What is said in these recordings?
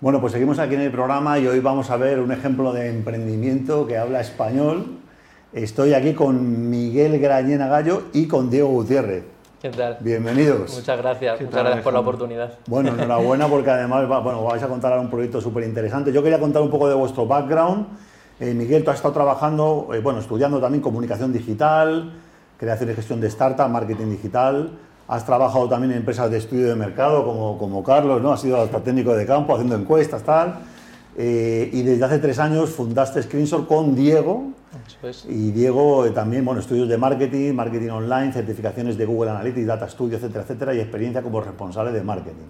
Bueno, pues seguimos aquí en el programa y hoy vamos a ver un ejemplo de emprendimiento que habla español. Estoy aquí con Miguel Grañena Gallo y con Diego Gutiérrez. ¿Qué tal? Bienvenidos. Muchas gracias, muchas gracias por la oportunidad. Bueno, enhorabuena porque además bueno, vais a contar un proyecto súper interesante. Yo quería contar un poco de vuestro background. Eh, Miguel, tú has estado trabajando, eh, bueno, estudiando también comunicación digital, creación y gestión de startup, marketing digital. Has trabajado también en empresas de estudio de mercado como, como Carlos, ¿no? Has sido hasta técnico de campo, haciendo encuestas, tal. Eh, y desde hace tres años fundaste Screenshot con Diego. Y Diego eh, también, bueno, estudios de marketing, marketing online, certificaciones de Google Analytics, Data Studio, etcétera, etcétera, y experiencia como responsable de marketing.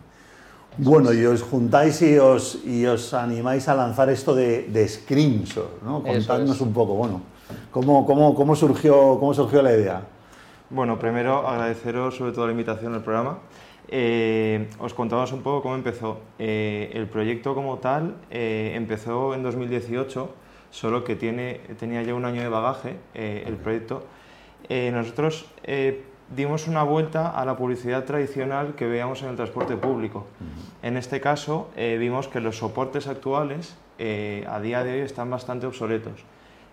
bueno, y os juntáis y os, y os animáis a lanzar esto de, de Screenshot, ¿no? Contadnos un poco, bueno, ¿cómo, cómo, cómo, surgió, ¿cómo surgió la idea? Bueno, primero agradeceros sobre todo la invitación al programa. Eh, os contamos un poco cómo empezó. Eh, el proyecto como tal eh, empezó en 2018, solo que tiene, tenía ya un año de bagaje el proyecto. nosotros dimos una vuelta a la publicidad tradicional que veíamos en el transporte público. En este caso vimos que los soportes actuales a día de hoy están bastante obsoletos.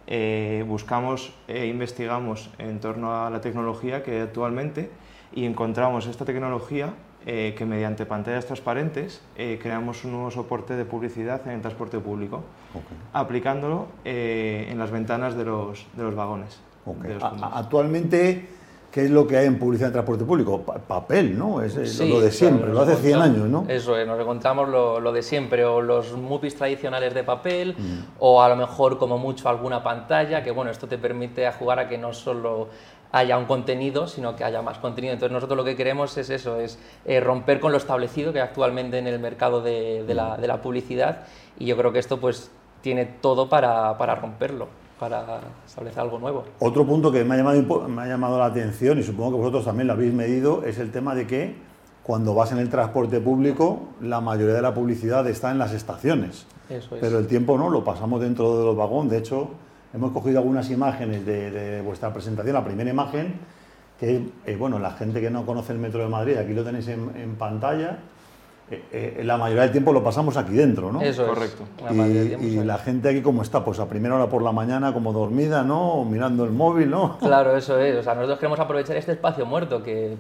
Eh, buscamos e investigamos en torno a la tecnología que hay actualmente y encontramos esta tecnología eh, que mediante pantallas transparentes creamos un nuevo soporte de publicidad en el transporte público, aplicándolo en las ventanas de los, de los vagones. actualmente ¿Qué es lo que hay en publicidad de transporte público? papel, ¿no? Es lo de siempre, lo hace 100 años, ¿no? Eso es, nos encontramos lo, de siempre, o los movies tradicionales de papel, mm. o a lo mejor como mucho alguna pantalla, que bueno, esto te permite jugar a que no solo haya un contenido, sino que haya más contenido. Entonces nosotros lo que queremos es eso, es eh, romper con lo establecido que hay actualmente en el mercado de, la, de, la, publicidad, y yo creo que esto pues tiene todo para, para romperlo para establecer algo nuevo. Otro punto que me ha, llamado, me ha llamado la atención, y supongo que vosotros también lo habéis medido, es el tema de que cuando vas en el transporte público, la mayoría de la publicidad está en las estaciones. Eso es. Pero el tiempo no, lo pasamos dentro de los vagones. De hecho, hemos cogido algunas imágenes de, vuestra presentación. La primera imagen, que eh, bueno, la gente que no conoce el Metro de Madrid, aquí lo tenéis en, en pantalla, eh, eh, la mayoría del tiempo lo pasamos aquí dentro, ¿no? Eso es. Correcto. y, la gente aquí, ¿cómo está? Pues a primera hora por la mañana, como dormida, ¿no? mirando el móvil, ¿no? Claro, eso es. O sea, nosotros queremos aprovechar este espacio muerto que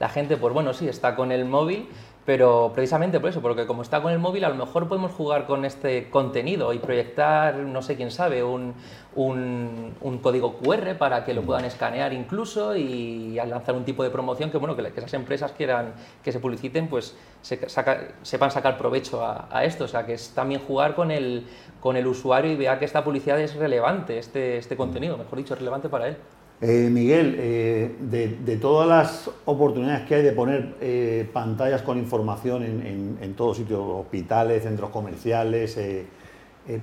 la gente, pues bueno, sí, está con el móvil, pero precisamente por eso, porque como está con el móvil, a lo mejor podemos jugar con este contenido y proyectar, no sé quién sabe, un, un, código QR para que lo mm. puedan escanear incluso y al lanzar un tipo de promoción que, bueno, que, esas empresas quieran que se publiciten, pues se sepan sacar provecho a, esto. O sea, que es también jugar con el, con el usuario y vea que esta publicidad es relevante, este, este contenido, mejor dicho, es relevante para él. Eh, Miguel, eh, de, todas las oportunidades que hay de poner eh, pantallas con información en, en, todos sitios, hospitales, centros comerciales,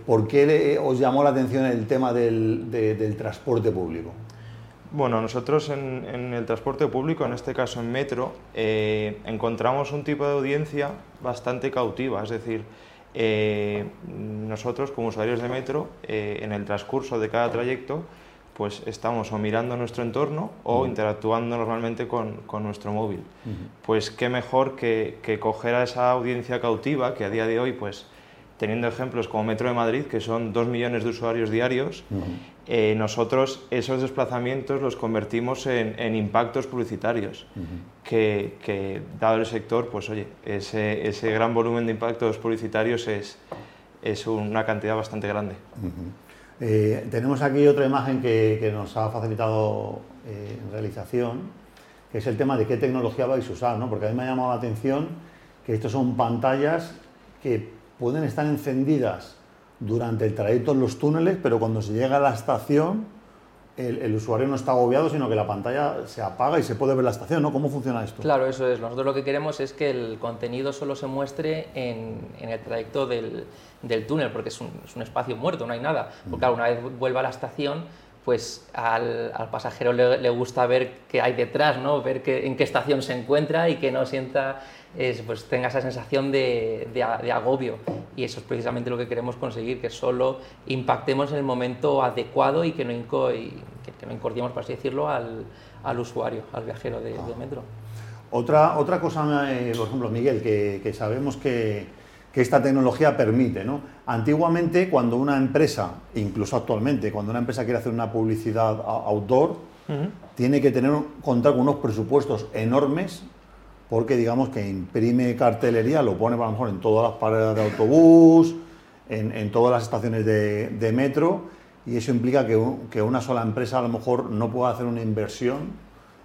¿por qué os llamó la atención el tema del, transporte público? Bueno, nosotros en, en, el transporte público, en este caso en metro, encontramos un tipo de audiencia bastante cautiva, es decir, nosotros como usuarios de metro, en el transcurso de cada trayecto, pues estamos o mirando nuestro entorno o interactuando normalmente con, con nuestro móvil. Pues qué mejor que, que, coger a esa audiencia cautiva que a día de hoy, pues teniendo ejemplos como Metro de Madrid, que son dos millones de usuarios diarios, eh, nosotros esos desplazamientos los convertimos en, en impactos publicitarios, que, que, dado el sector, pues oye, ese, ese gran volumen de impactos publicitarios es, es una cantidad bastante grande. Eh, tenemos aquí otra imagen que, nos ha facilitado eh, en realización, que es el tema de qué tecnología vais a usar, ¿no? porque a mí me ha llamado la atención que estos son pantallas que pueden estar encendidas durante el trayecto en los túneles, pero cuando se llega a la estación el, usuario no está agobiado, sino que la pantalla se apaga y se puede ver la estación, ¿no? ¿Cómo funciona esto? Claro, eso es. Nosotros lo que queremos es que el contenido solo se muestre en, el trayecto del, túnel, porque es un, espacio muerto, no hay nada. Porque claro, una vez vuelva a la estación, pues al, pasajero le, gusta ver qué hay detrás, ¿no? ver en qué estación se encuentra y que no sienta, pues tenga esa sensación de, agobio. Y eso es precisamente lo que queremos conseguir, que solo impactemos en el momento adecuado y que no, inco, y que, no incordiemos, por así decirlo, al, al usuario, al viajero de, metro. Otra, otra cosa, eh, por ejemplo, Miguel, que, que sabemos que que esta tecnología permite. ¿no? Antiguamente, cuando una empresa, incluso actualmente, cuando una empresa quiere hacer una publicidad outdoor, tiene que tener, contar con unos presupuestos enormes porque digamos que imprime cartelería, lo pone a lo mejor en todas las paradas de autobús, en, todas las estaciones de, metro, y eso implica que, que, una sola empresa a lo mejor no pueda hacer una inversión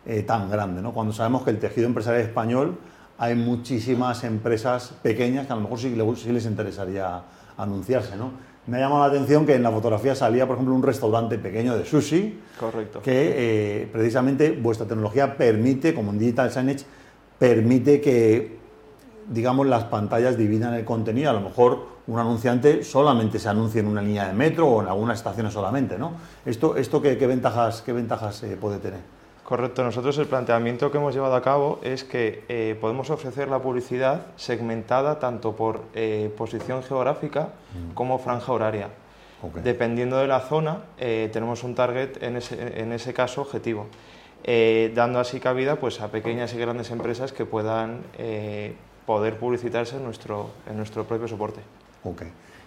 eh, tan grande, ¿no? cuando sabemos que el tejido empresarial español hay muchísimas empresas pequeñas que a lo mejor sí, sí les interesaría anunciarse. ¿no? Me ha llamado la atención que en la fotografía salía, por ejemplo, un restaurante pequeño de sushi. Correcto. Que eh, precisamente vuestra tecnología permite, como en Digital Signage, permite que, digamos, las pantallas dividan el contenido. A lo mejor un anunciante solamente se anuncie en una línea de metro o en algunas estaciones solamente, ¿no? ¿Esto, esto qué, ventajas, qué ventajas eh, puede tener? Correcto, nosotros el planteamiento que hemos llevado a cabo es que eh, podemos ofrecer la publicidad segmentada tanto por eh, posición geográfica mm. como franja horaria. Dependiendo de la zona, eh, tenemos un target en ese, en ese caso objetivo, dando así cabida pues, a pequeñas y grandes empresas que puedan poder publicitarse en nuestro, en nuestro propio soporte. Ok.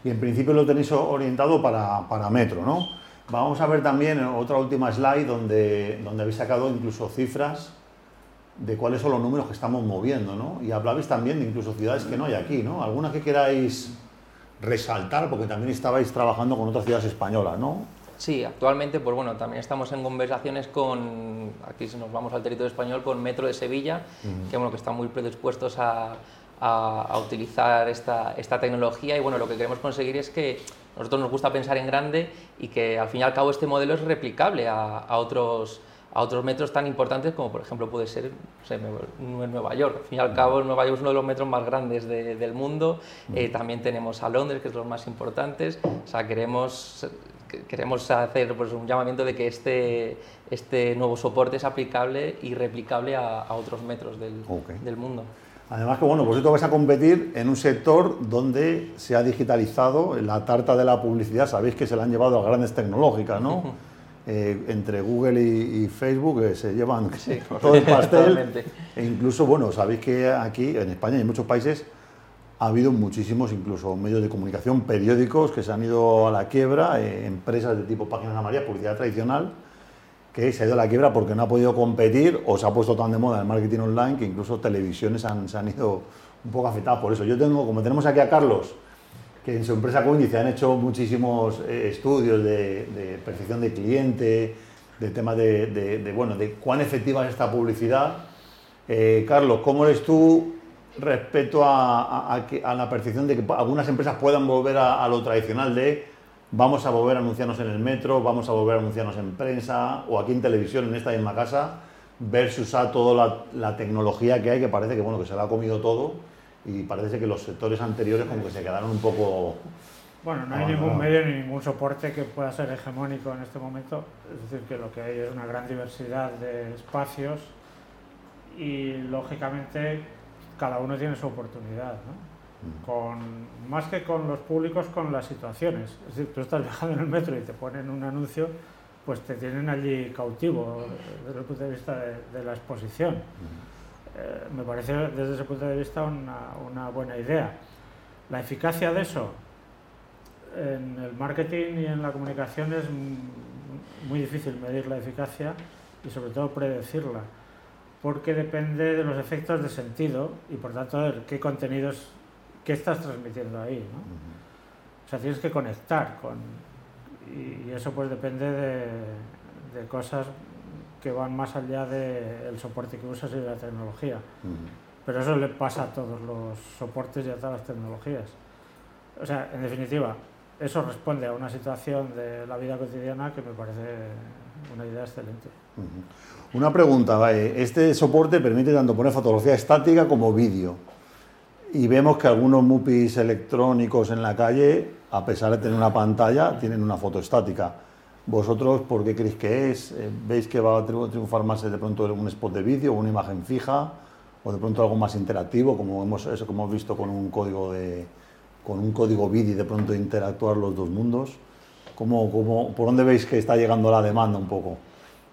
Y en principio lo tenéis orientado para, para metro, ¿no? Vamos a ver también otra última slide donde, donde habéis sacado incluso cifras de cuáles son los números que estamos moviendo, ¿no? Y hablabais también de incluso ciudades que no hay aquí, ¿no? ¿Alguna que queráis resaltar? Porque también estabais trabajando con otras ciudades españolas, ¿no? Sí, actualmente, pues bueno, también estamos en conversaciones con, aquí si nos vamos al territorio español, con Metro de Sevilla, que bueno, que están muy predispuestos a, a, utilizar esta, esta tecnología y bueno, lo que queremos conseguir es que nosotros nos gusta pensar en grande y que al fin y al cabo este modelo es replicable a, otros a otros metros tan importantes como por ejemplo puede ser Nueva York. Al fin y al cabo Nueva York es uno de los metros más grandes del mundo. Eh, también tenemos a Londres, que es los más importantes. O sea, queremos, queremos hacer pues, un llamamiento de que este, este nuevo soporte es aplicable y replicable a, otros metros del, del mundo. Además que, bueno, vosotros vais a competir en un sector donde se ha digitalizado la tarta de la publicidad, sabéis que se la han llevado a grandes tecnológicas, ¿no? Eh, entre Google y, Facebook eh, se llevan todo el pastel. e incluso, bueno, sabéis que aquí en España y en muchos países ha habido muchísimos, incluso medios de comunicación, periódicos que se han ido a la quiebra, eh, empresas de tipo páginas amarillas, publicidad tradicional, que se ha ido a la quiebra porque no ha podido competir o se ha puesto tan de moda el marketing online que incluso televisiones han, se han ido un poco afectadas por eso. Yo tengo, como tenemos aquí a Carlos, que en su empresa Coindice han hecho muchísimos eh, estudios de, percepción de cliente, de temas de, bueno, de cuán efectiva es esta publicidad. Eh, Carlos, ¿cómo eres tú respecto a, a, la percepción de que algunas empresas puedan volver a lo tradicional de vamos a volver a anunciarnos en el metro, vamos a volver a anunciarnos en prensa o aquí en televisión, en esta misma casa, versus a toda la, tecnología que hay, que parece que, bueno, que se la ha comido todo y parece que los sectores anteriores como que se quedaron un poco... Bueno, no hay ningún medio ni ningún soporte que pueda ser hegemónico en este momento, es decir, que lo que hay es una gran diversidad de espacios y lógicamente cada uno tiene su oportunidad. ¿no? Con, más que con los públicos, con las situaciones. Es decir, tú estás viajando en el metro y te ponen un anuncio, pues te tienen allí cautivo desde el punto de vista de, la exposición. Eh, me parece desde ese punto de vista una, una, buena idea. La eficacia de eso en el marketing y en la comunicación es muy difícil medir la eficacia y sobre todo predecirla porque depende de los efectos de sentido y por tanto de qué contenidos qué estás transmitiendo ahí, ¿no? O sea, tienes que conectar con... Y, eso pues depende de, cosas que van más allá del soporte que usas y de la tecnología. Pero eso le pasa a todos los soportes y a todas las tecnologías. O sea, en definitiva, eso responde a una situación de la vida cotidiana que me parece una idea excelente. Una pregunta, este soporte permite tanto poner fotografía estática como vídeo y vemos que algunos MUPIs electrónicos en la calle, a pesar de tener una pantalla, tienen una foto estática. ¿Vosotros por qué creéis que es? Eh, ¿Veis que va a triunfar más de pronto un spot de vídeo, una imagen fija, o de pronto algo más interactivo, como hemos, eso que hemos visto con un código de con un código BIDI de pronto interactuar los dos mundos? ¿Cómo, cómo, ¿Por dónde veis que está llegando la demanda un poco?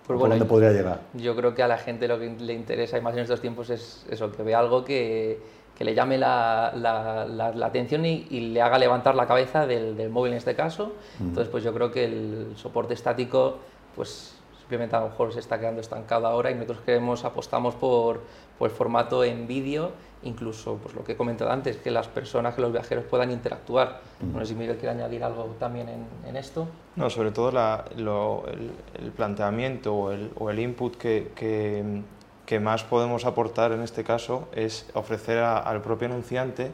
Pues ¿Por dónde podría llegar? Yo creo que a la gente lo que le interesa, y más en estos tiempos, es eso, que vea algo que, que le llame la, la, atención y, le haga levantar la cabeza del, del móvil en este caso. Entonces, pues yo creo que el soporte estático, pues simplemente a lo mejor se está quedando estancado ahora y nosotros queremos, apostamos por, por el formato en vídeo, incluso pues lo que he comentado antes, que las personas, que los viajeros puedan interactuar. No sé si Miguel quiere añadir algo también en, en esto. No, sobre todo la, lo, el, el, planteamiento o el, o el input que, que que más podemos aportar en este caso es ofrecer al propio anunciante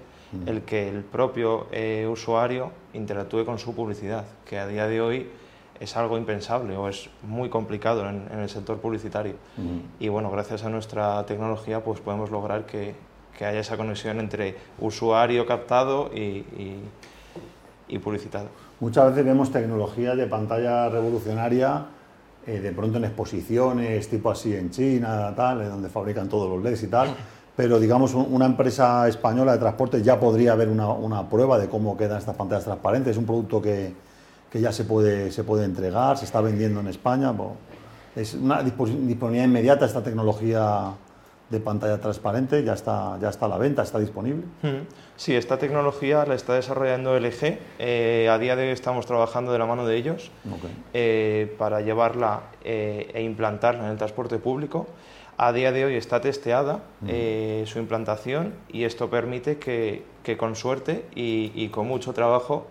el que el propio eh, usuario interactúe con su publicidad, que a día de hoy es algo impensable o es muy complicado en, el sector publicitario. Y bueno, gracias a nuestra tecnología pues podemos lograr que, que haya esa conexión entre usuario captado y, y publicitado. Muchas veces vemos tecnología de pantalla revolucionaria eh, de pronto en exposiciones, tipo así en China, tal, donde fabrican todos los LEDs y tal, pero digamos una empresa española de transporte ya podría haber una, una prueba de cómo quedan estas pantallas transparentes, es un producto que, que, ya se puede, se puede entregar, se está vendiendo en España, es una disponibilidad inmediata esta tecnología de pantalla transparente, ya está, ya está a la venta, está disponible. Sí, esta tecnología la está desarrollando LG. Eh, a día de hoy estamos trabajando de la mano de ellos eh, para llevarla eh, e implantarla en el transporte público. A día de hoy está testeada su implantación y esto permite que, que con suerte y, y, con mucho trabajo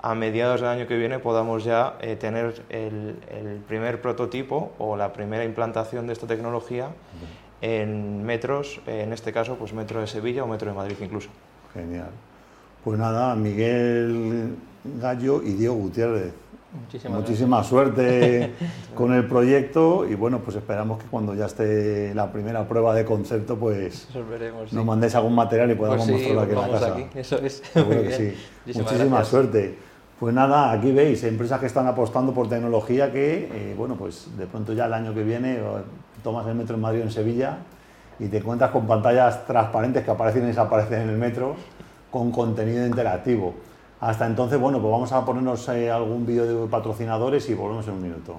a mediados del año que viene podamos ya tener el, el, primer prototipo o la primera implantación de esta tecnología en metros, en este caso, pues metro de Sevilla o metro de Madrid incluso. Genial. Pues nada, Miguel Gallo y Diego Gutiérrez. Muchísima suerte con el proyecto y bueno, pues esperamos que cuando ya esté la primera prueba de concepto, pues nos mandéis algún material y podamos pues mostrarlo aquí en la casa. Eso es. Muchísima suerte. Pues nada, aquí veis empresas que están apostando por tecnología que, eh, bueno, pues de pronto ya el año que viene tomas el metro en Madrid o en Sevilla y te encuentras con pantallas transparentes que aparecen y desaparecen en el metro con contenido interactivo. Hasta entonces, bueno, pues vamos a ponernos eh, algún vídeo de patrocinadores y volvemos en un minuto.